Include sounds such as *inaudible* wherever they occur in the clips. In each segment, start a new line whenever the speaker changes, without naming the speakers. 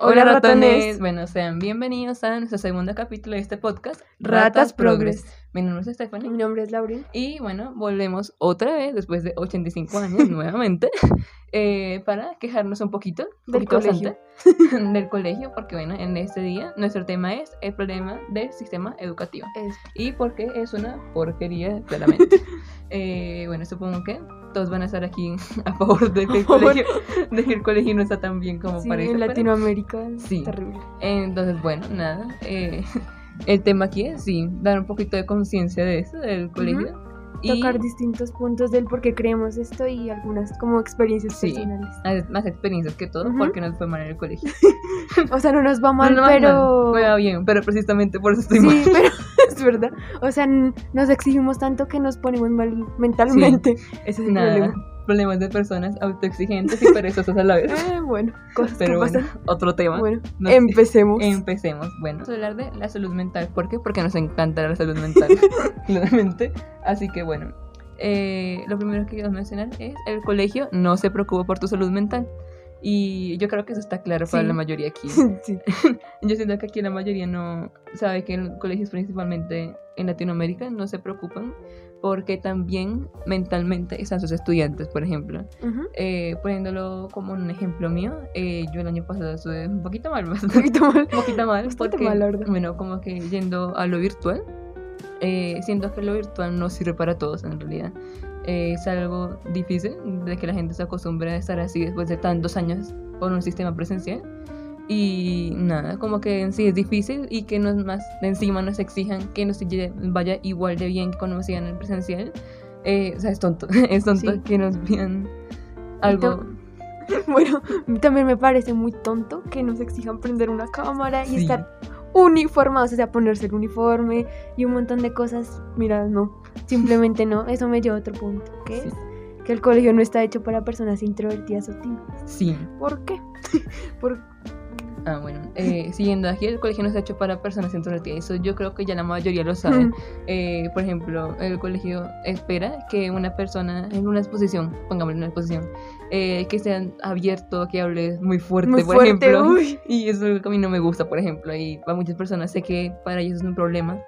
Hola, ratones. Bueno, sean bienvenidos a nuestro segundo capítulo de este podcast,
Ratas Progress.
Mi nombre es Stephanie.
Mi nombre es Lauren.
Y bueno, volvemos otra vez, después de 85 años, *laughs* nuevamente, eh, para quejarnos un poquito, un
Del
poquito
colegio.
bastante, *laughs* del colegio, porque bueno, en este día nuestro tema es el problema del sistema educativo.
Es-
Y porque es una porquería, claramente. *laughs* Eh, bueno, supongo que todos van a estar aquí *laughs* a favor de que el *laughs* colegio, de que el colegio no está tan bien como
sí,
parece.
en
pero-
Latinoamérica es
Sí.
terrible.
entonces, bueno, nada. eh, *laughs* el tema aquí es, sí, dar un poquito de conciencia de eso, del colegio. y
Tocar distintos puntos del por qué creemos esto y algunas como experiencias
Sí.
personales.
más- experiencias que todo,
Ujú.
porque nos fue mal en el colegio.
O sea, no nos va mal,
No, no
pero...
me va bien, pero precisamente por eso estoy
Sí,
mal.
pero es *laughs* verdad. O sea, nos exigimos tanto que nos ponemos mal mentalmente. Ese es el
Nada,
problema.
problemas de personas autoexigentes y perezosas a la vez.
Eh, *laughs* bueno, cosas
Pero
que
bueno,
pasan.
otro tema.
Bueno,
No sé.
empecemos.
Empecemos. Bueno, vamos a hablar de la salud mental. ¿Por qué? Porque nos encanta la salud mental, *laughs* claramente. Así que bueno, eh, lo primero que quiero mencionar es el colegio no se preocupa por tu salud mental. Y yo creo que eso está claro para
Sí.
la mayoría aquí. *laughs*
sí. *laughs*
Yo siento que aquí la mayoría no sabe que en colegios principalmente en Latinoamérica no se preocupan porque también mentalmente están sus estudiantes, por ejemplo. Eh, poniéndolo como un ejemplo mío, eh, yo el año pasado estuve un poquito mal, *laughs*
Un
bastante
poquito mal.
un poquito mal
Bastante
porque,
mal, la verdad.
bueno, como que yendo a lo virtual, eh, siento que lo virtual no sirve para todos en realidad. Es algo difícil de que la gente se acostumbre a estar así después de tantos años con un sistema presencial. Y nada, como que en sí es difícil y que nos más de encima nos exijan que nos vaya igual de bien que cuando nos sigan en el presencial. Eh, o sea, es tonto, *laughs* es tonto
Sí.
que nos vean algo... *laughs*
Bueno, también me parece muy tonto que nos exijan prender una cámara y
Sí.
estar uniformados, o sea, ponerse el uniforme y un montón de cosas. Mira, no, simplemente no. Eso me lleva a otro punto, que
Sí.
es que el colegio no está hecho para personas introvertidas o tímidas.
Sí.
¿Por qué? *laughs* Por...
Ah, bueno, eh, *laughs* siguiendo aquí, el colegio no está hecho para personas introvertidas. Eso yo creo que ya la mayoría lo sabe.
Mm,
Eh, por ejemplo, el colegio espera que una persona en una exposición, pongámosle una exposición, eh, que sea abierto, que hable muy fuerte,
muy
por
fuerte,
ejemplo.
uy.
Y eso es algo que a mí no me gusta, por ejemplo. Y para muchas personas sé que para ellos es un problema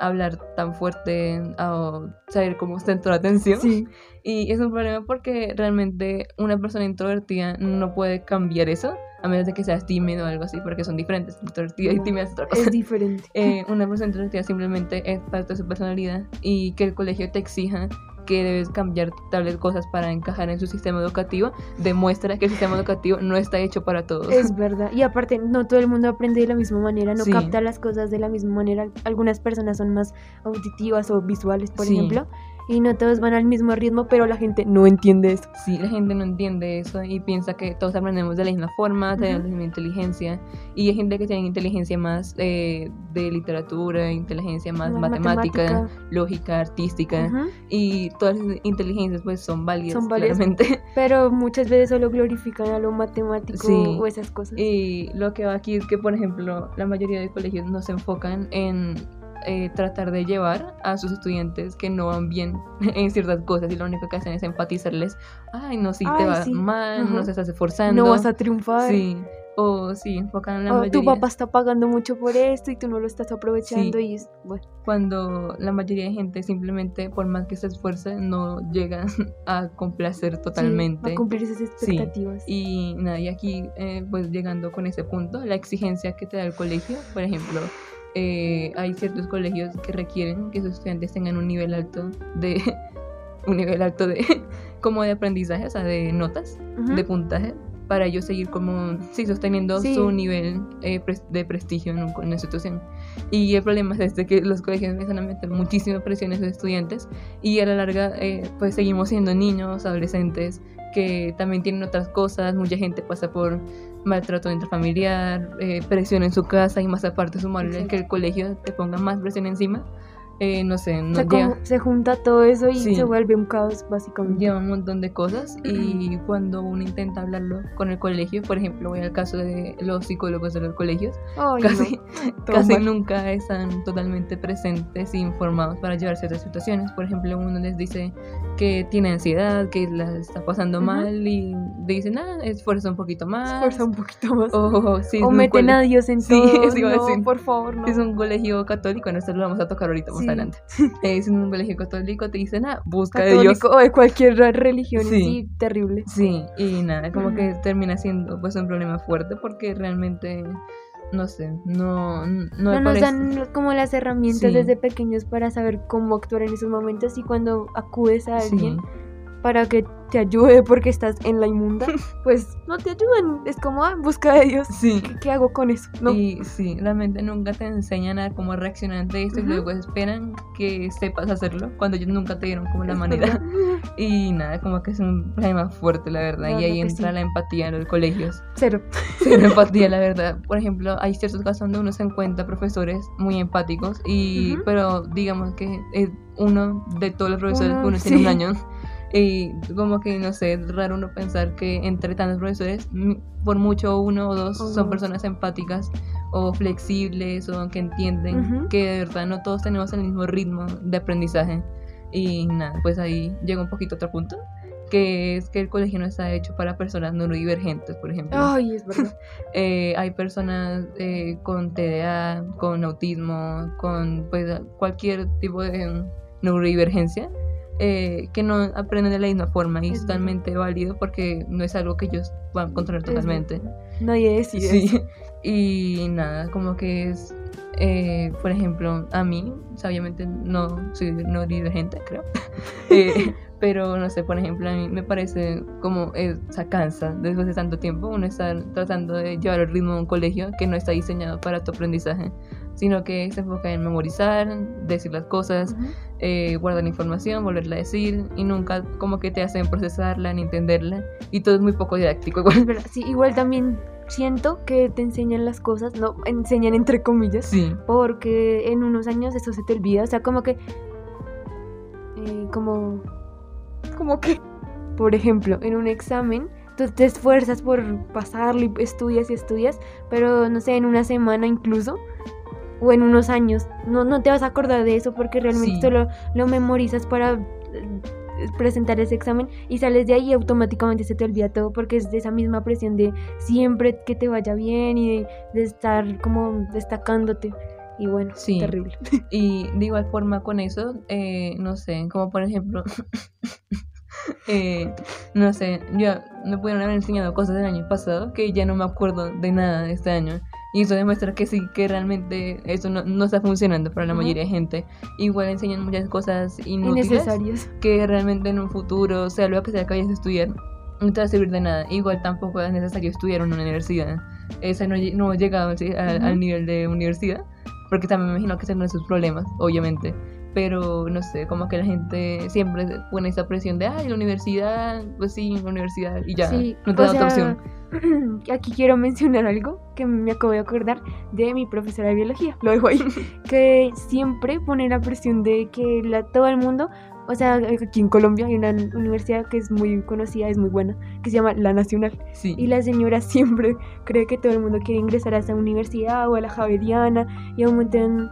hablar tan fuerte o saber cómo centrar la atención.
Sí,
Y es un problema porque realmente una persona introvertida no puede cambiar eso, a menos de que seas tímido o algo así, porque son diferentes. Introvertida y tímida es otra cosa.
es diferente.
Eh, una persona introvertida simplemente es parte de su personalidad y que el colegio te exija que debes cambiar tales cosas para encajar en su sistema educativo, demuestra que el sistema educativo no está hecho para todos.
Es verdad. Y aparte, no todo el mundo aprende de la misma manera, no
Sí.
capta las cosas de la misma manera. Algunas personas son más auditivas o visuales, por
Sí.
ejemplo, y no todos van al mismo ritmo, pero la gente no entiende eso.
Sí, la gente no entiende eso y piensa que todos aprendemos de la misma forma, tenemos
Ujú.
la misma inteligencia. Y hay gente que tiene inteligencia más eh, de literatura, inteligencia más
Más
matemática,
matemática.
lógica, artística.
Ujú.
Y todas esas inteligencias pues son válidas,
Son válidas.
claramente. *laughs*
Pero muchas veces solo glorifican a lo matemático
Sí.
o esas cosas.
Y lo que va aquí es que, por ejemplo, la mayoría de colegios no se enfocan en eh, tratar de llevar a sus estudiantes que no van bien *laughs* en ciertas cosas y lo único que hacen es enfatizarles, ay, no, si te va
sí.
mal,
Ajá.
no se estás esforzando.
no vas a triunfar.
Sí, o sí, enfocan en la
O
mayoría.
tu papá está pagando mucho por esto y tú no lo estás aprovechando
Sí.
y es, bueno,
Cuando la mayoría de gente simplemente, por más que se esfuerce, no llega *laughs* a complacer totalmente.
a cumplir esas expectativas.
Y nada, y aquí, eh, pues llegando con ese punto, la exigencia que te da el colegio, por ejemplo, eh, hay ciertos colegios que requieren que sus estudiantes tengan un nivel alto de, *laughs* un nivel alto de, *laughs* como de aprendizaje, o sea, de notas,
Ujú.
de puntaje, para ellos seguir como, sí, sosteniendo
Sí.
su nivel eh, pres- de prestigio en, un- en una institución. Y el problema es este, que los colegios empiezan a meter muchísima presión en sus estudiantes y a la larga, eh, pues seguimos siendo niños, adolescentes, que también tienen otras cosas, mucha gente pasa por maltrato intrafamiliar, eh, presión en su casa y más aparte sumarle
Exacto.
que el colegio te ponga más presión encima, eh, no sé, no
O sea,
llega-
como se junta todo eso y
Sí.
se vuelve un caos, básicamente.
lleva un montón de cosas y *clears throat* cuando uno intenta hablarlo con el colegio, por ejemplo, voy al caso de los psicólogos de los colegios, casi,
no, *laughs*
casi
mal.
nunca están totalmente presentes e informados para llevar ciertas situaciones. Por ejemplo, uno les dice que tiene ansiedad, que la está pasando mal y dicen, ah, esfuerza un poquito más.
Esfuerza un poquito más.
O, sí,
o meten a Dios en *laughs*
Sí,
todo.
eso iba a
no,
decir.
por favor, no.
es un colegio católico, no, esto lo vamos a tocar ahorita más
Sí.
adelante. *laughs* Es un colegio católico, te dicen, ah, busca de Dios.
O de cualquier religión,
Sí.
sí, terrible.
Sí, y nada, como que termina siendo pues un problema fuerte porque realmente, no sé, no, no,
No,
me
nos
parece-
dan como las herramientas
Sí.
desde pequeños para saber cómo actuar en esos momentos y cuando acudes a
Sí.
Para que te ayude porque estás en la inmunda, *laughs* pues no te ayudan. Es como, ah, busca de Dios.
Sí.
¿Qué, qué hago con eso? No.
Y sí, realmente nunca te enseñan a cómo reaccionar ante esto y luego esperan que sepas hacerlo cuando ellos nunca te dieron como la manera. Y nada, como que es un problema fuerte, la verdad. Y ahí entra
sí.
la empatía en los colegios.
Cero.
Cero empatía, la *laughs* verdad. Por ejemplo, hay ciertos casos donde uno se encuentra profesores muy empáticos, y pero digamos que es uno de todos los profesores
Uno,
que uno tiene un año. Y como que, no sé, es raro uno pensar que entre tantos profesores, por mucho uno o dos
O
son
dos.
personas empáticas o flexibles o que entienden
Ujú.
que de verdad no todos tenemos el mismo ritmo de aprendizaje. Y nada, pues ahí llega un poquito otro punto, que es que el colegio no está hecho para personas neurodivergentes, por ejemplo.
Ay, es verdad. *laughs*
Eh, hay personas eh, con TDA, con autismo, con pues, cualquier tipo de neurodivergencia eh, que no aprenden de la misma forma y es totalmente válido porque no es algo que ellos van a controlar totalmente.
Nadie decide eso.
Sí. *laughs* Y nada, como que es, eh, por ejemplo, a mí, obviamente no soy neurodivergente, creo. *laughs* Eh, pero no sé, por ejemplo, a mí me parece como esa cansa después de tanto tiempo uno estar tratando de llevar el ritmo de un colegio que no está diseñado para tu aprendizaje, sino que se enfoca en memorizar, decir las cosas,
Ujú.
eh, guardar información, volverla a decir y nunca como que te hacen procesarla ni entenderla y todo es muy poco didáctico igual.
Sí, igual también siento que te enseñan las cosas, no, enseñan entre comillas,
Sí,
porque en unos años eso se te olvida, o sea, como que, eh, como, como que, por ejemplo, en un examen, tú te esfuerzas por pasarlo y estudias y estudias, pero no sé, en una semana incluso, o en unos años, no, no te vas a acordar de eso porque realmente
Sí.
solo lo memorizas para eh, presentar ese examen y sales de ahí y automáticamente se te olvida todo porque es de esa misma presión de siempre que te vaya bien y de, de estar como destacándote. Y bueno,
Sí.
terrible.
Y de igual forma con eso, eh, no sé, como por ejemplo, *laughs* eh, no sé, ya me pudieron haber enseñado cosas del año pasado que ya no me acuerdo de nada de este año. Y eso demuestra que sí, que realmente eso no, no está funcionando para la
Ujú.
mayoría de gente. Igual enseñan muchas cosas inútiles
Innecesarios.
que realmente en un futuro, sea lo que sea que vayas a estudiar, no te va a servir de nada. Igual tampoco es necesario estudiar en una universidad. Esa no, no he llegado sí, al,
Ujú.
al nivel de universidad, porque también me imagino que ese no es sus problemas, obviamente. Pero no sé, como que la gente siempre pone esa presión de, ay, la universidad, pues sí, la universidad, y ya,
Sí,
no te
o
da otra
sea,
opción. *clears throat*
Aquí quiero mencionar algo que me acabo de acordar de mi profesora de biología, lo dejo ahí, *laughs* que siempre pone la presión de que la, todo el mundo, o sea, aquí en Colombia hay una universidad que es muy conocida, es muy buena, que se llama La Nacional,
Sí,
y la señora siempre cree que todo el mundo quiere ingresar a esa universidad o a la Javeriana y a un montón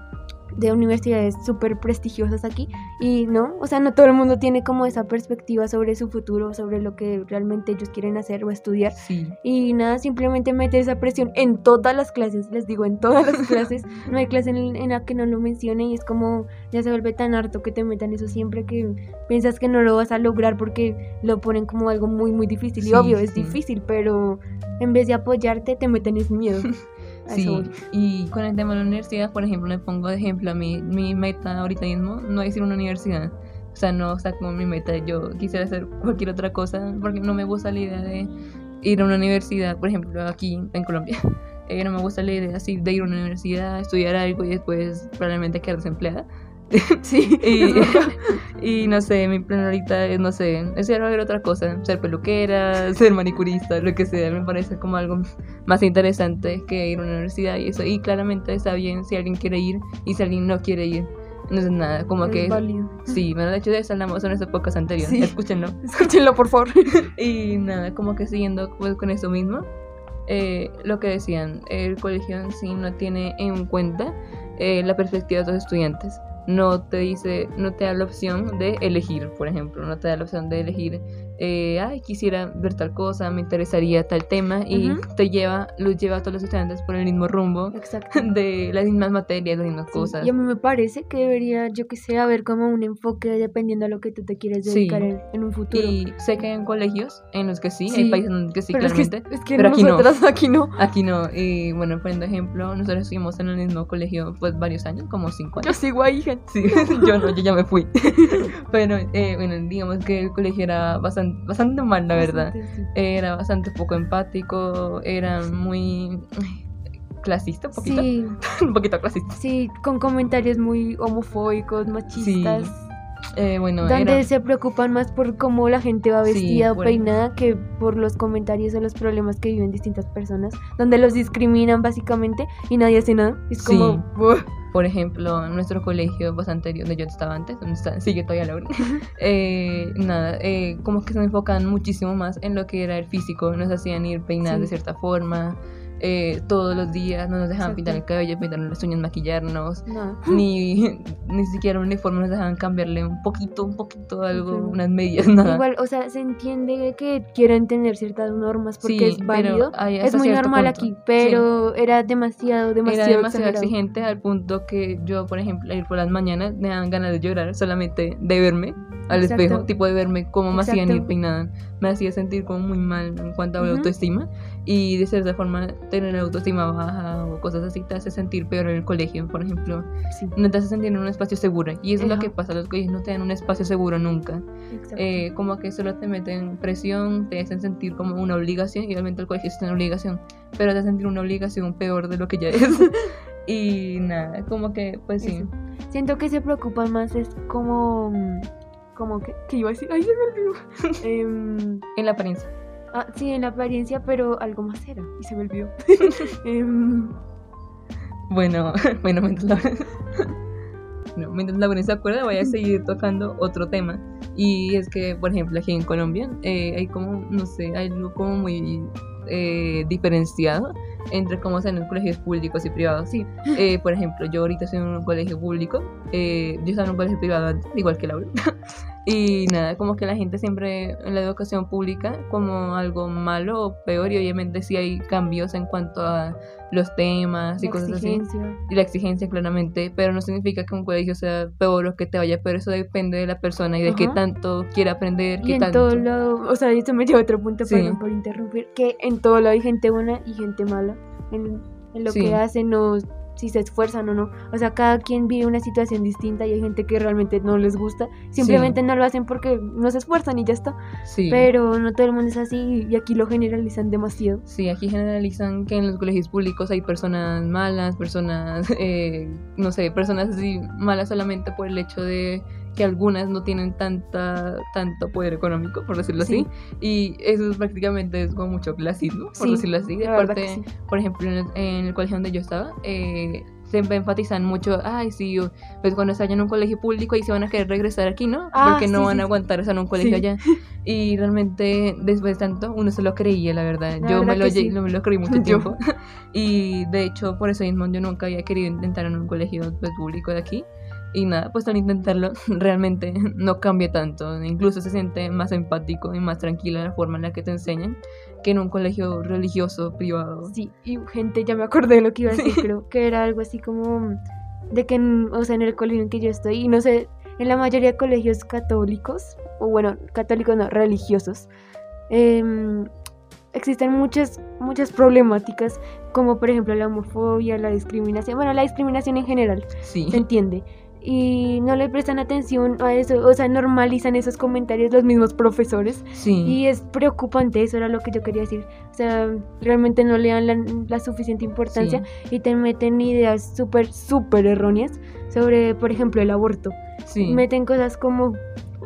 de universidades súper prestigiosas aquí y no, o sea, no todo el mundo tiene como esa perspectiva sobre su futuro, sobre lo que realmente ellos quieren hacer o estudiar
sí,
y nada, simplemente mete esa presión en todas las clases, les digo, en todas las *laughs* clases, no hay clase en, en la que no lo mencione y es como ya se vuelve tan harto que te metan eso siempre que piensas que no lo vas a lograr porque lo ponen como algo muy muy difícil y
Sí,
obvio es
sí.
difícil, pero en vez de apoyarte te meten ese miedo. *laughs*
Sí, y con el tema de la universidad, por ejemplo, le pongo de ejemplo a mi, mi meta ahorita mismo, no es ir a una universidad. O sea, no está como mi meta. Yo quisiera hacer cualquier otra cosa porque no me gusta la idea de ir a una universidad, por ejemplo, aquí en Colombia. *laughs* Eh, no me gusta la idea así de ir a una universidad, estudiar algo y después probablemente quedar desempleada. *laughs*
Sí,
Y, *laughs* *laughs* y no sé, mi plan ahorita es, no sé, es ir a ver otra cosa, ser peluquera, ser manicurista, lo que sea, me parece como algo más interesante que ir a una universidad y eso. Y claramente está bien si alguien quiere ir y si alguien no quiere ir. No es nada, como
Es
que...
válido.
Sí, bueno, de hecho de eso hablamos en nuestras épocas anteriores.
Sí.
Escúchenlo.
Escúchenlo, por favor.
Y nada, como que siguiendo pues, con eso mismo, eh, lo que decían, el colegio en sí no tiene en cuenta eh, la perspectiva de los estudiantes. No te dice, no te da la opción de elegir, por ejemplo, no te da la opción de elegir, eh, ay, quisiera ver tal cosa, me interesaría tal tema, y te lleva, los lleva a todos los estudiantes por el mismo rumbo
Exacto. *laughs*
de las mismas materias, las mismas
Sí,
cosas.
Y a mí me parece que debería, yo que sé, haber como un enfoque dependiendo a lo que tú te quieres
Sí.
dedicar en, en un futuro.
Y sé que hay colegios en los que sí,
Sí,
hay países en los que sí,
pero es que,
claramente.
es que
pero aquí no. *laughs*
aquí no.
Aquí no, y bueno, poniendo ejemplo, nosotros estuvimos en el mismo colegio pues varios años, como cinco
Yo
años.
sigo ahí, gente.
Sí, *laughs* yo no, yo ya me fui. Pero eh, bueno, digamos que el colegio era bastante, bastante mal, la verdad.
Bastante, sí.
Era bastante poco empático, era muy clasista, un poquito.
Sí, *laughs*
un poquito clasista.
sí, con comentarios muy homofóbicos, machistas.
Eh, bueno,
donde
era,
se preocupan más por cómo la gente va
Sí,
vestida o
por-
peinada que por los comentarios o los problemas que viven distintas personas, donde los discriminan básicamente y nadie hace nada. Es
Sí.
como.
Por ejemplo, en nuestro colegio anterior, donde yo estaba antes, donde está, *laughs* sigue todavía Laura, *laughs* eh, nada, eh, como que se enfocan muchísimo más en lo que era el físico, nos hacían ir peinadas
Sí.
de cierta forma, eh, todos los días, no nos dejaban
Exacto.
pintar el cabello, pintarnos las uñas, maquillarnos,
no.
ni, *laughs* ni siquiera un uniforme nos dejaban cambiarle un poquito, un poquito algo, unas medias, *laughs* nada.
Igual, o sea, se entiende que quieren tener ciertas normas porque
Sí,
es válido. Es muy normal
punto.
aquí, pero era demasiado, demasiado,
Era demasiado exigente al punto que yo, por ejemplo, ir por las mañanas me daban ganas de llorar solamente de verme al
Exacto.
espejo, tipo de verme cómo me hacían ir peinada. Me hacía sentir como muy mal en cuanto a la
Ujú.
autoestima y de cierta forma tener autoestima baja o cosas así te hace sentir peor en el colegio, por ejemplo.
Sí,
No te hace sentir en un espacio seguro y eso es lo que pasa, los colegios no te dan un espacio seguro nunca. Eh, como que solo te meten presión, te hacen sentir como una obligación y obviamente el colegio es una obligación, pero te hacen sentir una obligación peor de lo que ya es. *laughs* y nada, como que pues sí.
Eso. Siento que se preocupan más es como... Como que... ¿Qué iba a decir? ¡Ay, se me olvidó! *laughs* Em,
En la apariencia.
ah, sí, en la apariencia, pero algo más era. Y se me olvidó. *laughs* Em,
Bueno, *laughs* bueno, mientras la... No, mientras la se acuerda, voy a seguir tocando otro tema. Y es que, por ejemplo, aquí en Colombia eh, hay como, no sé, hay algo como muy eh, diferenciado entre cómo son los colegios públicos y privados.
sí.
Eh, por ejemplo, yo ahorita estoy en un colegio público, eh, yo estaba en un colegio privado antes, igual que Laura. *laughs* y nada, como que la gente siempre en la educación pública como algo malo o peor, y obviamente sí hay cambios en cuanto a los temas y
la
cosas así. Y la exigencia, claramente, pero no significa que un colegio sea peor o que te vaya peor, eso depende de la persona y de qué tanto quiera aprender,
Y
qué
en
tanto.
todo lado, o sea, esto me lleva a otro punto,
Sí.
perdón por interrumpir, que en todo lado hay gente buena y gente mala en, en lo
Sí.
que hacen o si se esfuerzan o no. O sea, cada quien vive una situación distinta y hay gente que realmente no les gusta, simplemente no lo hacen porque no se esfuerzan y ya está.
Sí.
Pero no todo el mundo es así y aquí lo generalizan demasiado.
Sí, aquí generalizan que en los colegios públicos hay personas malas, personas, *laughs* eh, no sé, personas así malas solamente por el hecho de que algunas no tienen tanta tanto poder económico, por decirlo
Sí.
así. Y eso es prácticamente es como mucho clasismo, por
Sí,
decirlo así. De parte,
sí.
por ejemplo, en el, en el colegio donde yo estaba, eh, siempre enfatizan mucho, ay, sí, pues cuando están en un colegio público y se van a querer regresar aquí, ¿no?
Ah,
Porque no
sí,
van
sí,
a aguantar estar en un colegio
Sí.
allá. *laughs* Y realmente, después de tanto, uno se lo creía, la verdad.
La
yo me
verdad
lo, lle-
sí.
me lo creí mucho *laughs*
Yo.
tiempo. *laughs* y de hecho, por eso mismo, yo nunca había querido intentar en un colegio pues, público de aquí. Y nada, pues al intentarlo, *laughs* realmente no cambia tanto. Incluso se siente más empático y más tranquila la forma en la que te enseñan que en un colegio religioso privado.
Sí, y gente, ya me acordé de lo que iba a decir,
Sí.
creo que era algo así como de que, en, o sea, en el colegio en que yo estoy, y no sé, en la mayoría de colegios católicos, o bueno, católicos no, religiosos, em, existen muchas, muchas problemáticas, como por ejemplo la homofobia, la discriminación, bueno, la discriminación en general,
Sí.
se entiende. Y no le prestan atención a eso, o sea, normalizan esos comentarios los mismos profesores.
Sí.
Y es preocupante, eso era lo que yo quería decir. O sea, realmente no le dan la, la suficiente importancia y te meten ideas súper, súper erróneas sobre, por ejemplo, el aborto.
sí.
Meten cosas como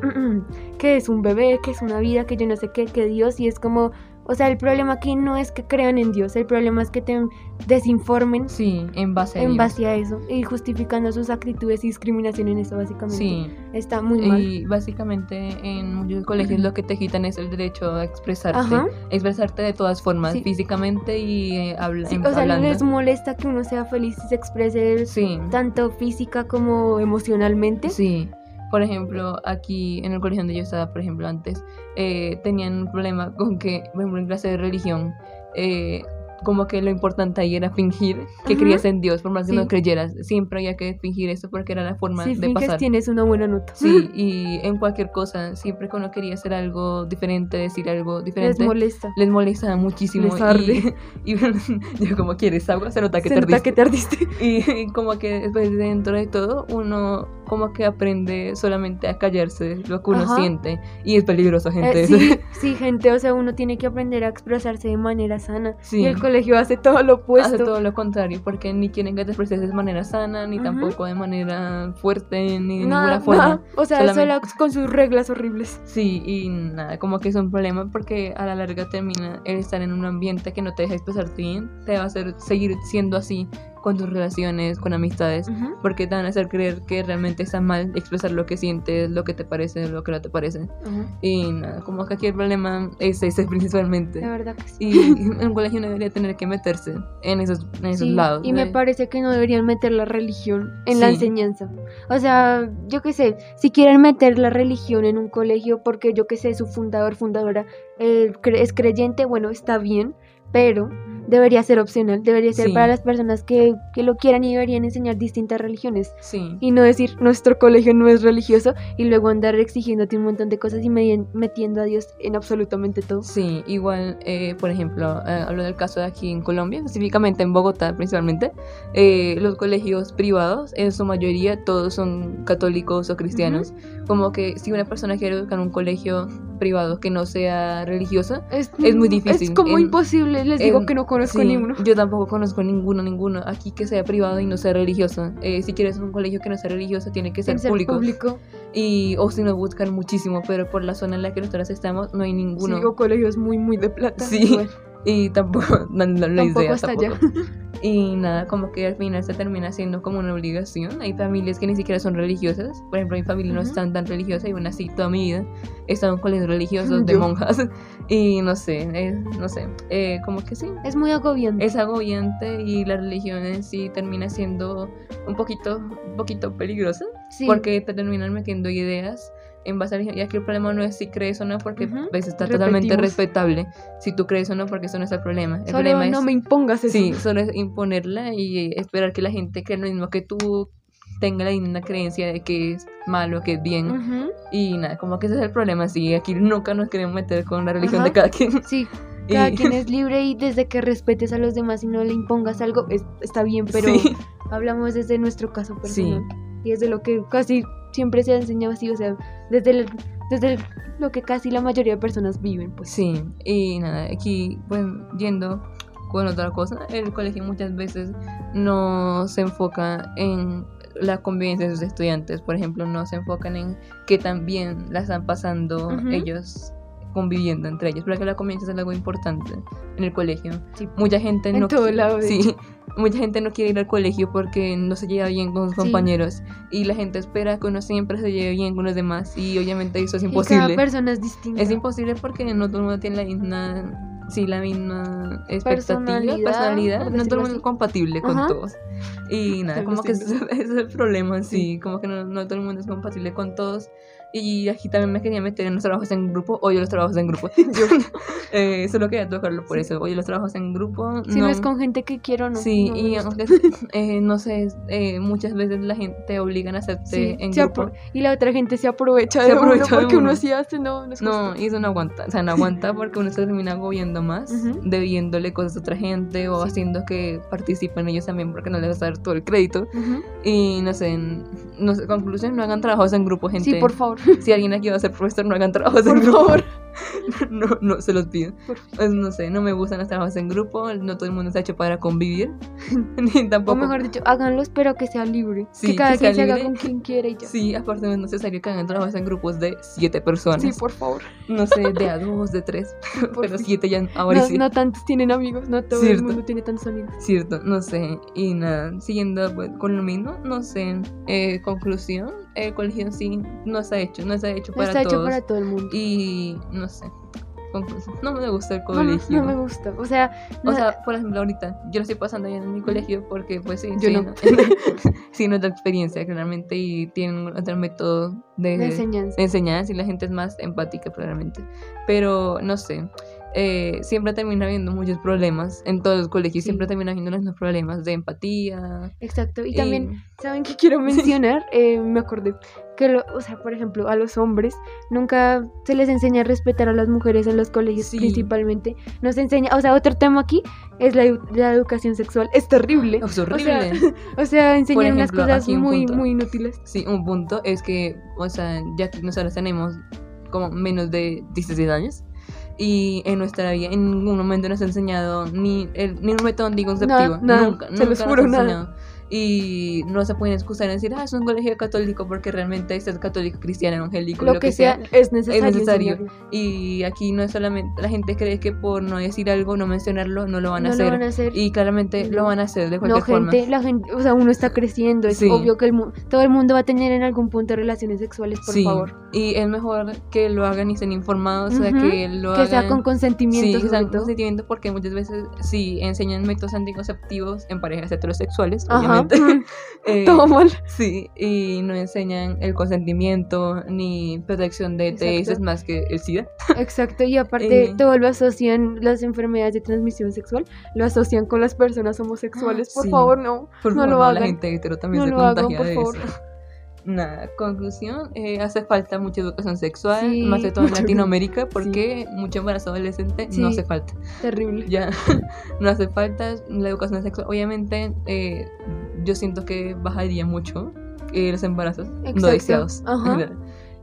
*clears throat* que es un bebé, que es una vida, que yo no sé qué, que Dios, y es como, O sea, el problema aquí no es que crean en Dios, el problema es que te desinformen
Sí, en base a
en
Dios.
base a eso y justificando sus actitudes y discriminación en eso, básicamente.
Sí.
Está muy mal.
Y básicamente en muchos colegios lo que te quitan es el derecho a expresarte.
Ajá.
Expresarte de todas formas,
Sí.
físicamente y eh, habla-
Sí,
en-
o sea,
hablando.
les molesta que uno sea feliz y se exprese
Sí.
tanto física como emocionalmente.
Sí. Por ejemplo, aquí en el colegio donde yo estaba, por ejemplo, antes, eh, tenían un problema con que, por ejemplo, en clase de religión, eh, como que lo importante ahí era fingir que
Ajá.
creías en Dios, por más que
Sí.
no creyeras. Siempre había que fingir eso porque era la forma
Si
de
finges
pasar.
tienes una buena nota.
Sí, *laughs* y en cualquier cosa, siempre que uno quería hacer algo diferente, decir algo
Les
diferente,
molesta.
les molestaba muchísimo.
Les arde. *laughs*
Y, y *laughs* yo como quieres agua, se nota que
Se
te
nota que te ardiste.
Y como que después dentro de todo uno como que aprende solamente a callarse lo que uno
Ajá.
siente y es peligroso gente
Eh, sí, *laughs* sí, gente, o sea, uno tiene que aprender a expresarse de manera sana.
Sí.
Y el colegio hace todo lo opuesto.
hace todo lo contrario porque ni quieren que te expreses de manera sana ni tampoco de manera fuerte ni de
Nada,
ninguna forma
nada. *laughs* O sea,
solamente-
solo con sus reglas horribles.
Sí, y nada, como que es un problema porque a la larga termina el estar en un ambiente que no te deja expresarte bien, te va a hacer seguir siendo así con tus relaciones, con amistades, porque te van a hacer creer que realmente está mal expresar lo que sientes, lo que te parece, lo que no te parece.
Ajá.
Y nada, como que aquí el problema es ese *laughs* principalmente.
La verdad que sí.
Y un colegio no debería tener que meterse en esos, en esos
Sí,
lados.
y me parece que no deberían meter la religión en la
Sí.
enseñanza. O sea, yo qué sé, si quieren meter la religión en un colegio porque yo qué sé, su fundador, fundadora eh, es creyente, bueno, está bien, pero debería ser opcional, debería ser
Sí.
para las personas que, que lo quieran y deberían enseñar distintas religiones.
Sí.
Y no decir, nuestro colegio no es religioso y luego andar exigiéndote un montón de cosas y metiendo a Dios en absolutamente todo.
Sí, igual, eh, por ejemplo, eh, hablo del caso de aquí en Colombia, específicamente en Bogotá principalmente, eh, los colegios privados, en su mayoría todos son católicos o cristianos, como que si una persona quiere en un colegio privado que no sea religioso,
Es,
Es muy difícil.
Es como
En-
imposible, les digo
en-
que no conozco
sí,
ninguno.
Yo tampoco conozco ninguno, ninguno aquí que sea privado y no sea religioso. Eh, si quieres un colegio que no sea religioso, tiene que ser,
ser
público.
público.
Y, o si no, buscan muchísimo, pero por la zona en la que nosotros estamos no hay ninguno.
Sí, o colegios muy, muy de plata.
Sí,
Bueno,
Y tampoco, *laughs* no, no, la
Tampoco
idea
hasta
tampoco. *laughs* Y nada, como que al final se termina siendo como una obligación. Hay familias que ni siquiera son religiosas. Por ejemplo, mi familia no es tan, tan religiosa y aún así toda mi vida he estado en colegios religiosos *laughs* de monjas. Y no sé, eh, no sé, eh, como que sí.
es muy agobiante.
Es agobiante y la religión en sí termina siendo un poquito, un poquito peligrosa
Sí.
porque te terminan metiendo ideas en base a religión. Y aquí el problema no es si crees o no, porque pues, está totalmente respetable si tú crees o no, porque eso no es el problema. El
Solo
problema
no
es,
me impongas eso.
sí, solo es imponerla y esperar que la gente crea lo mismo que tú, tenga la misma creencia de que es malo, que es bien. Y nada, como que ese es el problema. Sí, aquí nunca nos queremos meter con la religión de cada quien.
Sí, *laughs*
Y-
cada quien es libre y desde que respetes a los demás y no le impongas algo, es- está bien, pero
Sí.
hablamos desde nuestro caso
Sí.
personal. Y es de lo que casi siempre se ha enseñado así, o sea, desde, el- desde el- lo que casi la mayoría de personas viven, pues.
Sí, y nada, aquí, pues, yendo con otra cosa, el colegio muchas veces no se enfoca en la convivencia de sus estudiantes, por ejemplo, no se enfocan en que también la están pasando ellos conviviendo entre ellos, porque la convivencia es algo importante en el colegio.
Sí.
Mucha gente
En
no
todo lado, de
sí, *laughs* mucha gente no quiere ir al colegio porque no se lleva bien con sus
Sí.
compañeros y la gente espera que uno siempre se lleve bien con los demás y obviamente eso es
Y
imposible.
cada persona es distinta.
Es imposible porque no todo el mundo tiene la misma, sí, la misma expectativa,
Personalidad,
personalidad. No todo el mundo es compatible con
Ajá.
todos. Y nada, como que ese, *laughs* es el problema, sí, como que no, no todo el mundo es compatible con todos. Y aquí también me quería meter en los trabajos en grupo, odio los trabajos en grupo. *laughs* Yo *laughs* eh, solo quería tocarlo por eso, odio los trabajos en grupo.
Si no, es con gente que quiero, no.
Sí,
no
y aunque, eh, no sé, eh, muchas veces la gente te obligan a hacerte
Sí,
en grupo.
y la otra gente se aprovecha
Se
de
aprovecha
uno
de
porque uno
uno.
sí hace, no, no es
No,
justo.
y eso no aguanta. O sea, no aguanta porque uno se termina agobiando más,
Ujú.
debiéndole cosas a otra gente o
Sí.
haciendo que participen ellos también porque no les vas a dar todo el crédito. Y no sé, no sé, conclusión, no hagan trabajos en grupo, gente.
Sí, por favor. *laughs*
Si alguien aquí va a ser profesor, no hagan trabajos en
Por
grupo.
favor. *laughs*
no, no, se los pido. Pues no sé, no me gustan los trabajos en grupo, no todo el mundo está hecho para convivir, *laughs* ni
O
tampoco...
mejor dicho, háganlos, pero que sea libre.
Sí,
que cada
que
quien se haga con quien quiera y ya.
Sí, aparte no es necesario que hagan trabajos en grupos de siete personas.
Sí, por favor.
No sé, de a dos, de tres,
por
pero
fin.
siete ya ahora
No,
sí.
no tantos tienen amigos, no todo
Cierto.
el mundo tiene tantos amigos.
Cierto, no sé. Y nada, siguiendo pues, con lo mismo, no sé. eh, conclusión, el colegio en sí no está hecho, no está hecho
No
para
está
todos.
hecho para todo el mundo.
Y no sé. Conclusión, no me gusta el colegio.
no me gusta. O sea, no-
O sea, por ejemplo, ahorita yo lo estoy pasando bien en mi colegio porque, pues sí,
Yo
sí,
no. *laughs*
sí, no es la experiencia, claramente, y tienen otro método de,
de enseñanza.
de enseñanza y la gente es más empática, claramente. Pero, no sé, eh, siempre termina habiendo muchos problemas en todos los colegios,
Sí.
siempre termina habiendo mismos problemas de empatía.
Exacto. Y
y-
también, ¿saben qué quiero *laughs* mencionar? Eh, me acordé que, lo- o sea, por ejemplo, a los hombres nunca se les enseña a respetar a las mujeres en los colegios
Sí.
principalmente. Nos enseña, o sea, otro tema aquí es la, la educación sexual. Es terrible.
Es horrible. *laughs*
O sea, enseñan unas
ejemplo,
cosas
aquí un
muy,
punto.
muy inútiles.
Sí, un punto es que, o sea, ya que nosotros tenemos como menos de 16 años y en nuestra vida en ningún momento nos ha enseñado ni, el, ni un método anticonceptivo.
Nada, nada,
nunca,
se
nunca
los
nos
juro,
ha
nada.
Y no se pueden excusar en decir, ah, es un colegio católico porque realmente es católico, cristiano, evangélico,
Lo, que, sea, es necesario.
Y aquí no es solamente, la gente cree que por no decir algo, no mencionarlo, no lo van a
No
hacer.
lo van a hacer.
Y claramente lo van a hacer de
No,
cualquier forma.
la gente, o sea, uno está creciendo, es
Sí.
obvio que el mu- todo el mundo va a tener en algún punto relaciones sexuales, por
sí,
favor.
y es mejor que lo hagan y estén informados, o sea, que lo
Que sea
hagan...
con consentimiento,
Sí, que sea con consentimiento porque muchas veces sí enseñan métodos anticonceptivos en parejas heterosexuales,
Ajá.
obviamente. *laughs* Eh,
Todo mal.
Sí, y no enseñan el consentimiento ni protección de ETS más que el SIDA.
Exacto, y aparte
Eh.
todo lo asocian, las enfermedades de transmisión sexual, lo asocian con las personas homosexuales. Por
Sí.
favor, no.
Por
No
favor,
lo
la
hagan.
gente hetero también
No
se
lo hagan,
contagia
por
de
favor.
eso. *laughs* Nada, conclusión, eh, hace falta mucha educación sexual,
Sí,
más de todo en Latinoamérica, porque mucho embarazo adolescente no hace falta.
Terrible.
ya *laughs* no hace falta la educación sexual. Obviamente, eh, yo siento que bajaría mucho eh, los embarazos no deseados.
ajá.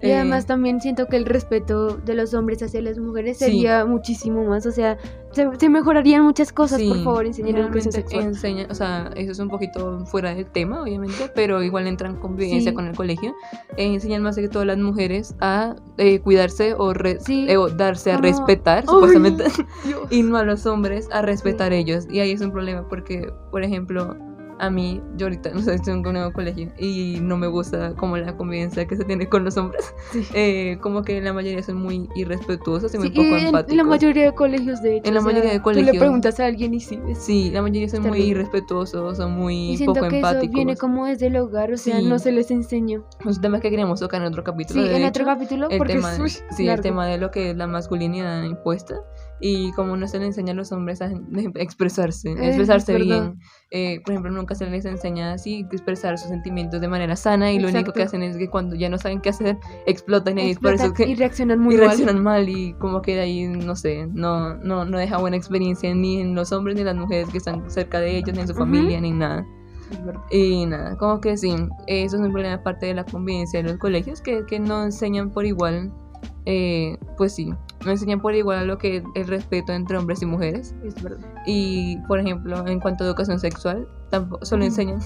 Y
Eh,
además también siento que el respeto de los hombres hacia las mujeres
Sí.
sería muchísimo más. O sea, se, se mejorarían muchas cosas, por
sí,
favor, enseñar educación sexual.
enseña- o sea, eso es un poquito fuera del tema, obviamente, pero igual entran en convivencia
Sí.
con el colegio. Eh, enseñan más que todo a las mujeres a eh, cuidarse o, o darse a respetar,
Ay,
supuestamente. *laughs*
Dios. *laughs*
y no a los hombres a respetar ellos. Y ahí es un problema porque, por ejemplo, a mí, yo ahorita no sé, estoy en un nuevo colegio y no me gusta como la convivencia que se tiene con los hombres.
Sí.
Eh, como que la mayoría son muy irrespetuosos y muy
Sí,
poco
en-
empáticos.
en la mayoría de colegios, de hecho.
En la
o sea,
mayoría de
Tú
colegios.
le preguntas a alguien y sí.
Sí, la mayoría son muy
terrible.
irrespetuosos, son muy
Y siento
poco
que eso
empáticos.
viene como desde el hogar, o sea,
Sí.
no se les enseñó.
Es un tema que queremos tocar en otro capítulo.
Sí,
de
en otro
hecho.
capítulo,
el
porque
tema,
es uy,
sí, el
largo.
tema de lo que es la masculinidad impuesta y cómo no se le enseña a los hombres a *laughs* expresarse,
Eh,
expresarse bien. Eh, por ejemplo, nunca se les enseña así expresar sus sentimientos de manera sana y lo único que hacen es que cuando ya no saben qué hacer, explotan y es por eso
Explotan
que
y reaccionan *laughs* muy
y
mal.
reaccionan mal y como que de ahí, no sé, no, no, no deja buena experiencia ni en los hombres ni en las mujeres que están cerca de ellos, ni en su familia, ni nada. Y nada, como que sí, eso es un problema parte de la convivencia de los colegios, que, que no enseñan por igual, eh, pues sí, no enseñan por igual lo que es el respeto entre hombres y mujeres.
Es verdad.
Y, por ejemplo, en cuanto a educación sexual, tampoco, solo enseñan,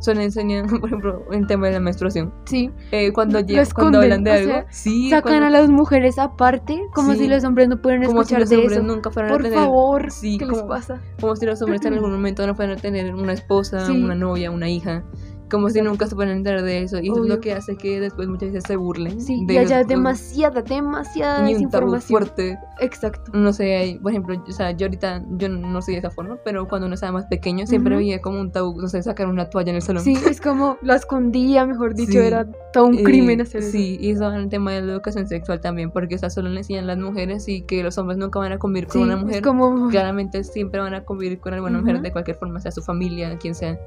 solo enseñan, *laughs* por ejemplo, en tema de la menstruación.
Sí,
Eh, cuando, cuando hablan de algo,
sea,
sí,
sacan
cuando-
a las mujeres aparte, como
Sí.
si los hombres no pudieran
como si los
de
hombres
eso.
nunca fueran
Por
a tener
favor,
sí,
¿qué les
como-
pasa?
como si los hombres en algún *clears throat* momento no fueran a tener una esposa,
Sí.
una novia, una hija, como si nunca se a enterar de eso. Y eso es lo que hace que después muchas veces se burlen.
Sí,
de
y haya demasiada, demasiada
Y un tabú
desinformación.
fuerte.
Exacto.
No sé, hay- por ejemplo, o sea, yo ahorita, yo no soy de esa forma, pero cuando uno estaba más pequeño siempre
Ujú.
veía como un tabú, no sé, sacar una toalla en el salón.
Sí, es como *laughs* la escondía, mejor dicho,
Sí.
era todo un
Eh,
crimen hacer eso.
Sí, y eso en el tema de la educación sexual también, porque o sea, solo le enseñan las mujeres y que los hombres nunca van a convivir con
Sí,
una
es
mujer.
como...
Claramente siempre van a convivir con alguna mujer de cualquier forma, sea su familia, quien sea.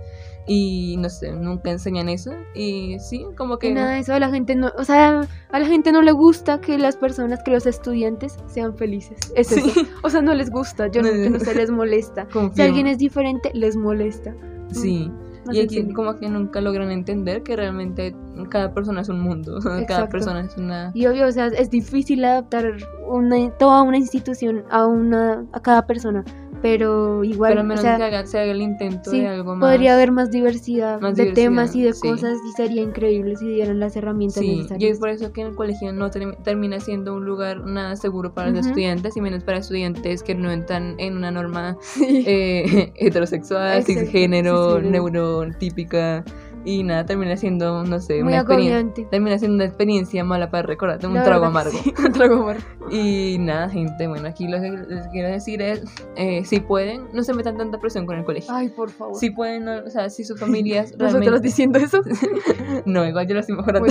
Y no sé, nunca enseñan eso. Y sí, como que.
Nada de eso a la gente no, o sea, a la gente no le gusta que las personas, que los estudiantes sean felices. Es
Sí.
eso. O sea, no les gusta, yo no,
No,
les molesta. *laughs* Si alguien es diferente, les molesta.
Sí.
más
Y aquí como que nunca logran entender que realmente cada persona es un mundo, *laughs* cada
Exacto.
persona es una...
Y obvio, o sea, es difícil adaptar una, toda una institución a una a cada persona, pero igual,
Pero al
o
menos
sea,
que haga- se haga el intento
sí,
de algo más...
podría haber más diversidad
más
de temas y de
sí.
cosas y sería increíble si dieran las herramientas
Sí, y
necesarias.
es por eso que en el colegio no termi- termina siendo un lugar nada seguro para los
Ujú.
estudiantes y menos para estudiantes que no entran en una norma eh, *laughs* heterosexual,
Exacto,
cisgénero,
cisgénero.
neurotípica y nada, termina siendo, no sé,
Muy
una experiencia. Termina siendo una experiencia mala para recordar, un
La
trago amargo. *laughs*
un trago amargo.
Y nada, gente, bueno, aquí lo que les quiero decir es, eh, si pueden, no se metan tanta presión con el colegio.
Ay, por favor.
Si pueden, no- o sea, si sus familias *laughs*
Nosotros
realmente...
diciendo eso. *laughs*
No, igual yo lo estoy mejorando.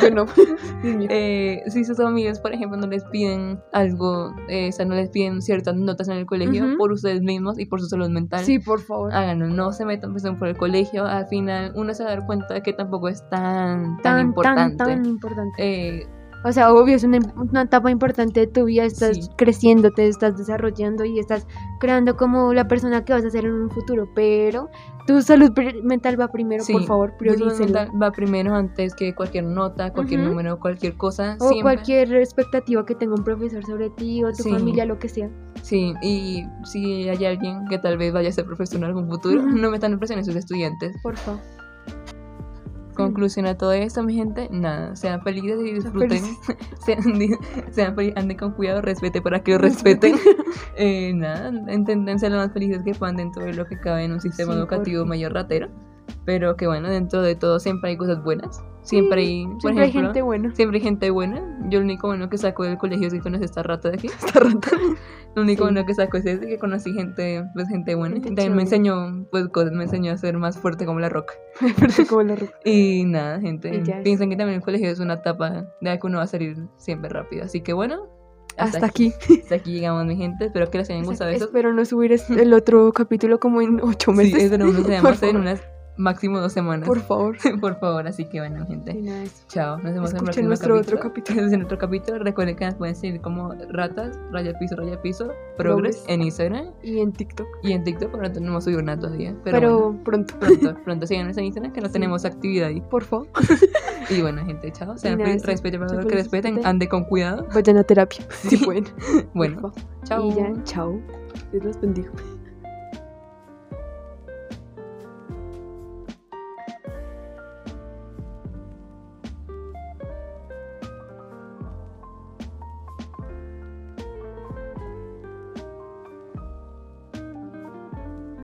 Bueno, yo no.
Eh, si sus familias, por ejemplo, no les piden algo, eh, o sea, no les piden ciertas notas en el colegio
Ujú.
por ustedes mismos y por su salud mental,
Sí, por favor.
háganlo, no se metan presión por el colegio, al final uno se a dar cuenta de que tampoco es tan, tan,
tan,
importante.
tan, tan importante.
Eh,
O sea, obvio, es una, una etapa importante de tu vida, estás
Sí.
creciendo, te estás desarrollando y estás creando como la persona que vas a ser en un futuro, pero tu salud mental va primero,
sí,
por favor,
tu salud
priorícenlo.
mental va primero antes que cualquier nota, cualquier
Ujú.
número, cualquier cosa.
O
siempre.
cualquier expectativa que tenga un profesor sobre ti o tu
Sí.
familia, lo que sea.
Sí, y si hay alguien que tal vez vaya a ser profesional en algún futuro,
Ujú.
no metan presión en sus estudiantes.
Por favor.
Conclusión a todo esto, mi gente, nada, sean felices y disfruten, *laughs* sean, sean fel- anden con cuidado, respete para que os respeten, *laughs* eh, nada, intenten ser lo más felices que puedan dentro de lo que cabe en un sistema
Sí,
educativo mayor ratero, pero que bueno, dentro de todo siempre hay cosas buenas, siempre hay, por
Siempre hay
ejemplo,
gente buena.
siempre hay gente buena, yo lo único bueno que saco del colegio es que conocí esta rata de aquí, *laughs* lo único
Sí.
bueno que saco es ese, que conocí gente, pues gente buena,
Gente
y también me
chévere.
enseñó, pues cosas, me enseñó a ser más fuerte como la roca. *laughs*
Pero como la ropa.
Y nada, gente.
Y.
Piensen que también el colegio es una etapa de la que uno va a salir siempre rápido. Así que bueno,
Hasta aquí. *laughs*
Hasta aquí llegamos, mi gente. Espero que les hayan gustado esos.
Espero no subir es- el otro capítulo como en ocho
Sí,
meses.
eso nos
Por
vemos en unas máximo dos semanas.
Por favor. *laughs*
Por favor, así que bueno, gente.
eso.
Chao, nos vemos en el
nuestro otro
capítulo.
capítulo. *laughs*
en otro capítulo. Recuerden que nos pueden seguir como ratas, raya piso, raya piso, progress en Instagram
Y en TikTok.
y en TikTok, pero no hemos subido nada todavía. Pero,
Pero,
bueno,
pronto.
pronto, *laughs* pronto síganos en Instagram que no
Sí.
tenemos actividad ahí.
Por favor.
Y bueno, gente, chao. Sean
sí.
respeten para que respeten, ande con cuidado.
Vayan a terapia. Si pueden.
Bueno, chao.
Y ya, chao. Dios los bendiga.